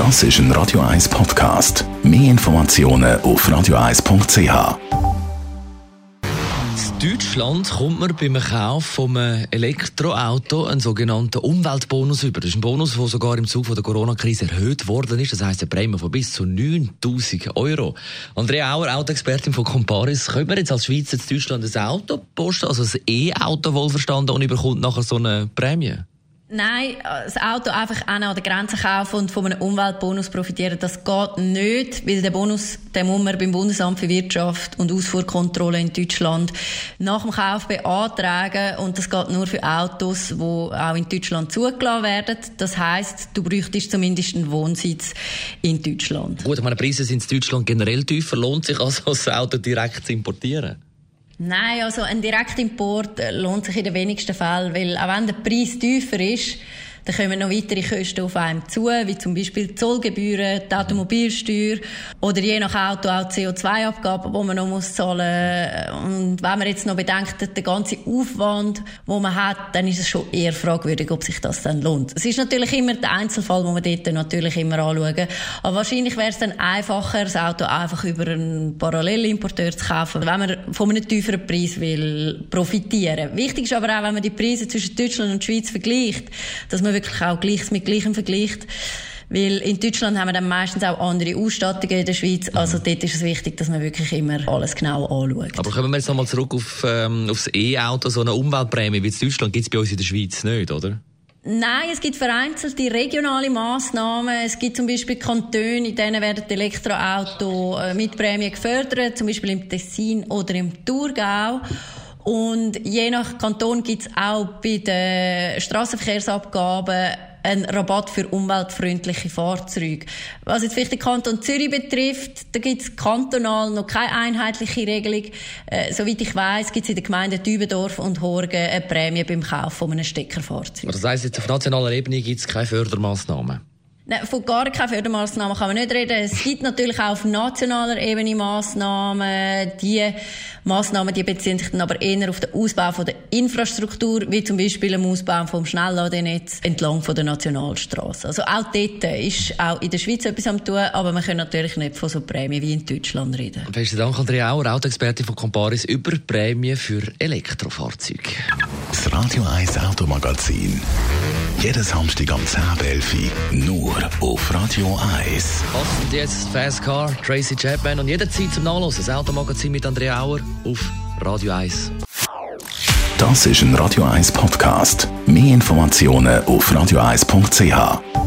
Das ist ein Radio 1 Podcast. Mehr Informationen auf radio1.ch. In Deutschland kommt man beim Kauf von einem Elektroauto einen sogenannten Umweltbonus über. Das ist ein Bonus, der sogar im Zuge der Corona-Krise erhöht worden ist. Das heisst, eine Prämie von bis zu 9000 Euro. Andrea Auer, Autoexpertin von Comparis. Können wir jetzt als Schweizer in Deutschland ein Auto posten, also ein E-Auto wohlverstanden, und überkommt nachher so eine Prämie? Nein, das Auto einfach an der Grenze kaufen und von einem Umweltbonus profitieren, das geht nicht, weil der Bonus, den muss man beim Bundesamt für Wirtschaft und Ausfuhrkontrolle in Deutschland nach dem Kauf beantragen und das geht nur für Autos, die auch in Deutschland zugelassen werden. Das heißt, du bräuchtest zumindest einen Wohnsitz in Deutschland. Gut, meine Preise sind in Deutschland generell tiefer. Lohnt sich also, das Auto direkt zu importieren? Nein, also ein Direktimport lohnt sich in den wenigsten Fällen, weil auch wenn der Preis tiefer ist, dann kommen noch weitere Kosten auf einem zu, wie zum Beispiel Zollgebühren, die Automobilsteuer oder je nach Auto auch CO2-Abgaben, die man noch muss zahlen muss. Und wenn man jetzt noch bedenkt, den ganzen Aufwand, den man hat, dann ist es schon eher fragwürdig, ob sich das dann lohnt. Es ist natürlich immer der Einzelfall, wo man dort natürlich immer anschauen. Aber wahrscheinlich wäre es dann einfacher, das Auto einfach über einen Parallelimporteur zu kaufen, wenn man von einem tieferen Preis will profitieren. Wichtig ist aber auch, wenn man die Preise zwischen Deutschland und Schweiz vergleicht, dass man man wirklich auch Gleiches mit Gleichem vergleicht. Weil in Deutschland haben wir dann meistens auch andere Ausstattungen in der Schweiz. Also mhm. dort ist es wichtig, dass man wirklich immer alles genau anschaut. Aber kommen wir jetzt nochmal zurück auf, ähm, aufs E-Auto. So eine Umweltprämie wie in Deutschland gibt es bei uns in der Schweiz nicht, oder? Nein, es gibt vereinzelte regionale Massnahmen. Es gibt zum Beispiel Kantone, in denen werden die Elektroautos äh, mit Prämien gefördert, zum Beispiel im Tessin oder im Thurgau. Und je nach Kanton gibt es auch bei den Straßenverkehrsabgaben einen Rabatt für umweltfreundliche Fahrzeuge. Was jetzt vielleicht den Kanton Zürich betrifft, da gibt es kantonal noch keine einheitliche Regelung. Äh, soweit ich weiß, gibt es in den Gemeinden Dübendorf und Horgen eine Prämie beim Kauf von einem Steckerfahrzeug. Das heisst, jetzt auf nationaler Ebene gibt es keine Fördermaßnahmen? Nein, von gar keinen Fördermaßnahmen kann man nicht reden. Es gibt natürlich auch auf nationaler Ebene Massnahmen. Die Massnahmen, die beziehen sich dann aber eher auf den Ausbau von der Infrastruktur, wie zum Beispiel im Ausbau vom Schnellladennetz entlang von der Nationalstraße. Also auch dort ist auch in der Schweiz etwas am tun, aber man kann natürlich nicht von so Prämien wie in Deutschland reden. Besten Dank, Andrea Auer, Autoexpertin von Comparis über Prämien für Elektrofahrzeuge. Das Radio 1 Automagazin. Jeden Samstag am 10.11 nur auf Radio 1. Und jetzt Fast Car, Tracy Chapman und jederzeit zum Nachlesen. Das Automagazin mit Andrea Auer auf Radio 1. Das ist ein Radio 1 Podcast. Mehr Informationen auf radio1.ch.